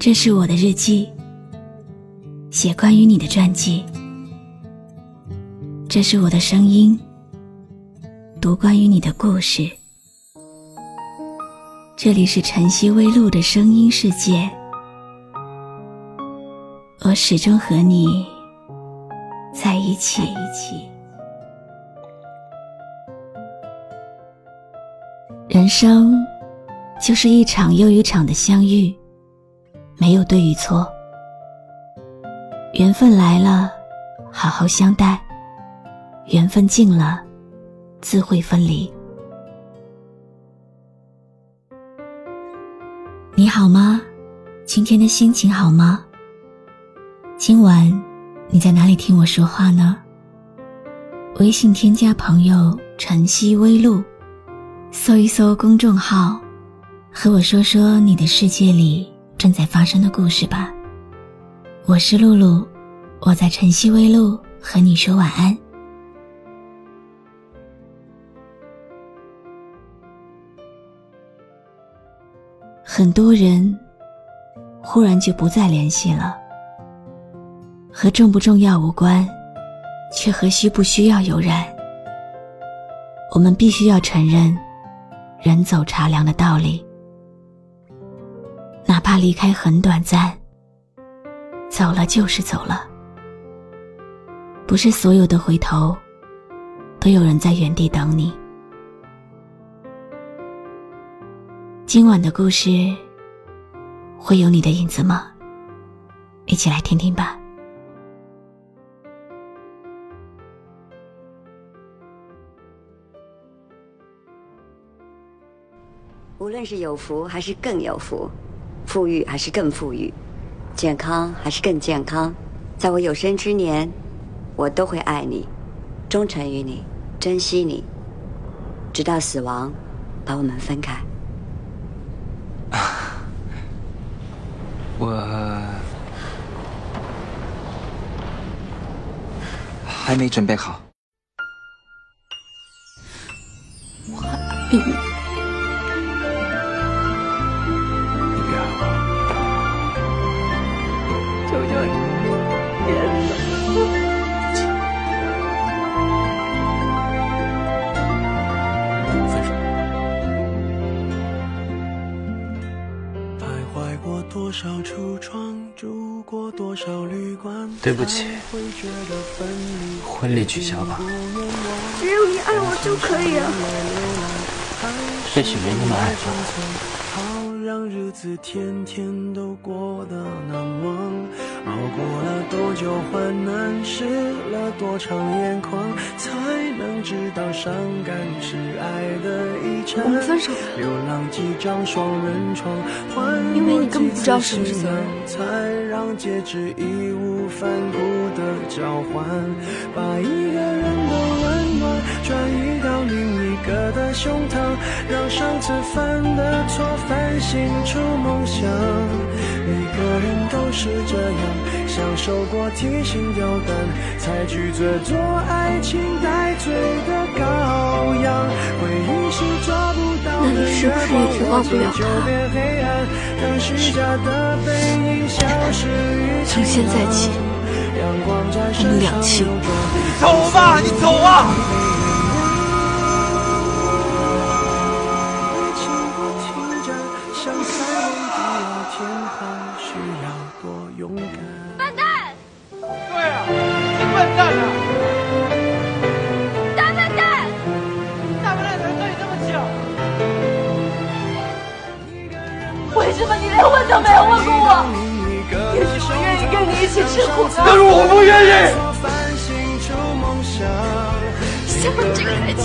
这是我的日记，写关于你的传记。这是我的声音，读关于你的故事。这里是晨曦微露的声音世界，我始终和你在一起。人生就是一场又一场的相遇。没有对与错，缘分来了，好好相待；缘分尽了，自会分离。你好吗？今天的心情好吗？今晚你在哪里听我说话呢？微信添加朋友“晨曦微露”，搜一搜公众号，和我说说你的世界里。正在发生的故事吧。我是露露，我在晨曦微露和你说晚安。很多人忽然就不再联系了，和重不重要无关，却和需不需要有染。我们必须要承认“人走茶凉”的道理。怕离开很短暂，走了就是走了。不是所有的回头，都有人在原地等你。今晚的故事，会有你的影子吗？一起来听听吧。无论是有福还是更有福。富裕还是更富裕，健康还是更健康，在我有生之年，我都会爱你，忠诚于你，珍惜你，直到死亡把我们分开。我还没准备好。我爱对不起，婚礼取消吧。只有你爱我就可以了。也许没那么爱吧。知道伤感是爱的遗产。我们分手吧。流浪几张双人床，因为你根本不知道什么是责任。才让戒指义无反顾的交换，把一个人的温暖转移到另一个的胸膛，让上次犯的错反省出梦想。每个人都是这样。享受过提心吊胆，才拒绝做爱情带罪的羔羊。回忆是抓不到的月光，我竟就变黑暗。当虚假的背影消失于从现在起，我们两清。你走吧，你走啊！一起吃苦的，但是我不愿意。下面这个台阶，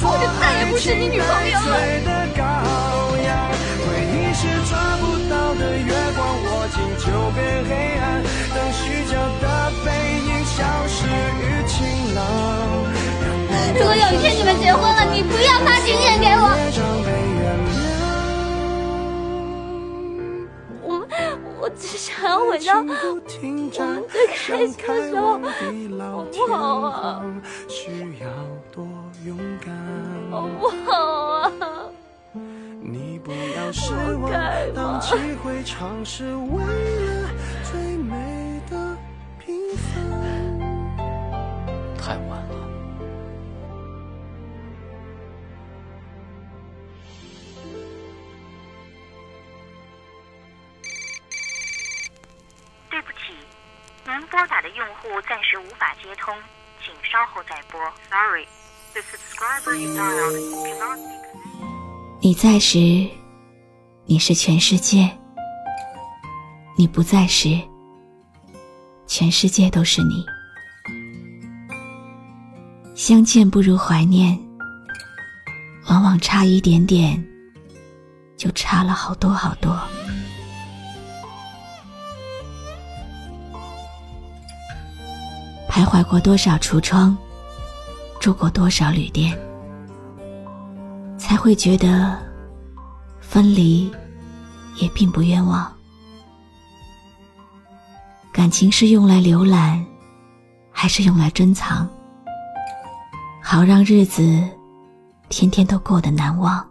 我就再也不是你女朋友了。如果有一天你们结婚了，你不要发请柬给我。我我只想要回到我们最开心的时候，好不好啊？好不好啊？失望。当机会尝试，为了您拨打的用户暂时无法接通，请稍后再拨。Sorry, the subscriber you dialed cannot be connected. 你在时，你是全世界；你不在时，全世界都是你。相见不如怀念，往往差一点点，就差了好多好多。徘徊过多少橱窗，住过多少旅店，才会觉得分离也并不冤枉。感情是用来浏览，还是用来珍藏？好让日子天天都过得难忘。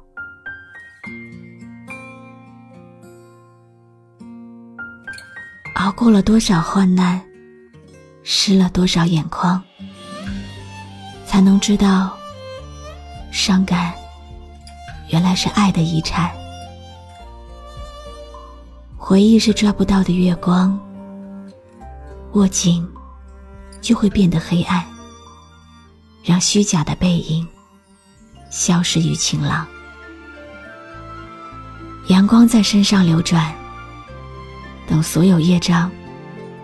熬过了多少患难，湿了多少眼眶，才能知道，伤感原来是爱的遗产。回忆是抓不到的月光，握紧就会变得黑暗。让虚假的背影消失于晴朗，阳光在身上流转，等所有业障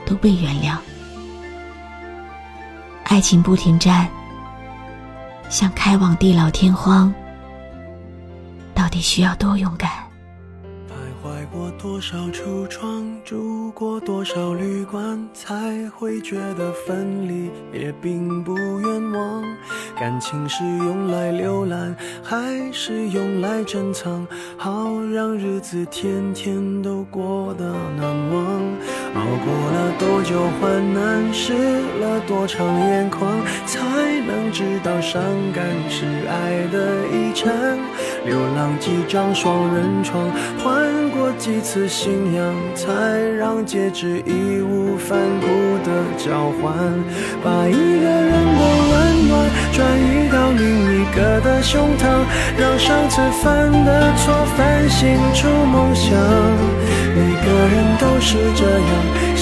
都被原谅。爱情不停站，想开往地老天荒，到底需要多勇敢？徘徊过多少橱窗，住过多少旅馆，才会觉得分离也并不冤枉。感情是用来浏览，还是用来珍藏？好让日子天天都过得难忘。熬过了多久患难，湿了多长眼眶，才能知道伤感是爱的遗产。流浪几张双人床，换过几次信仰，才让戒指义无反顾的交换。把一个人的温暖转移到另一个的胸膛，让上次犯的错反省出梦想。每个人都是这样，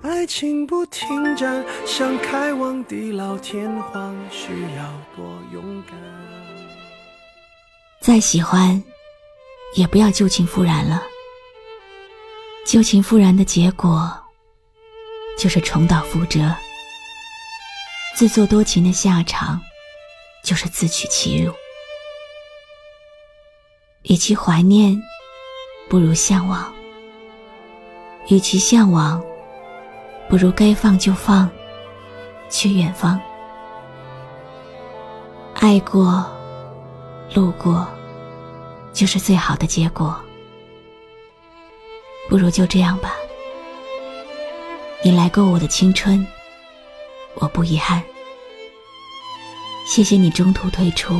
爱情不停站，想开往地老天荒，需要多勇敢。再喜欢，也不要旧情复燃了。旧情复燃的结果，就是重蹈覆辙；自作多情的下场，就是自取其辱。与其怀念，不如向往；与其向往，不如该放就放，去远方。爱过，路过，就是最好的结果。不如就这样吧。你来过我的青春，我不遗憾。谢谢你中途退出，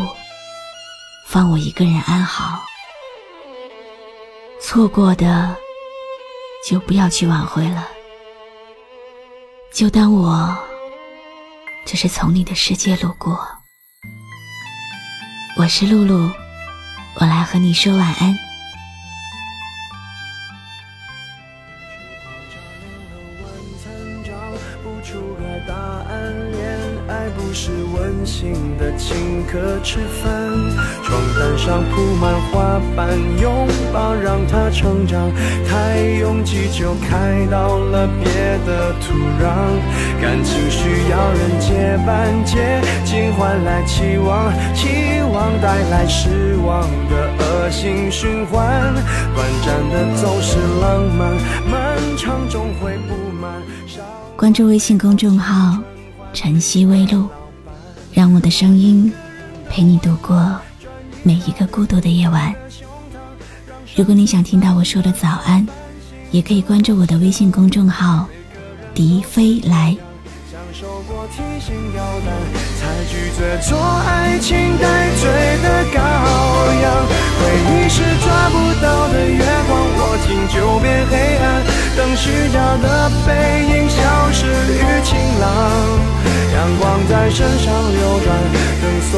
放我一个人安好。错过的，就不要去挽回了。就当我只是从你的世界路过。我是露露，我来和你说晚安。请客吃饭，床单上铺满花瓣，拥抱让它成长。太拥挤就开到了别的土壤，感情需要人接班，接近换来期望，期望带来失望的恶性循环。短暂的总是浪漫，漫长终会不满。关注微信公众号。晨曦微露，让我的声音陪你度过每一个孤独的夜晚。如果你想听到我说的早安，也可以关注我的微信公众号“笛飞来”。受过提心吊胆，才拒绝做爱情待罪的羔羊。回忆是抓不到的月光，握紧就变黑暗。等虚假的背影消失于晴朗，阳光在身上，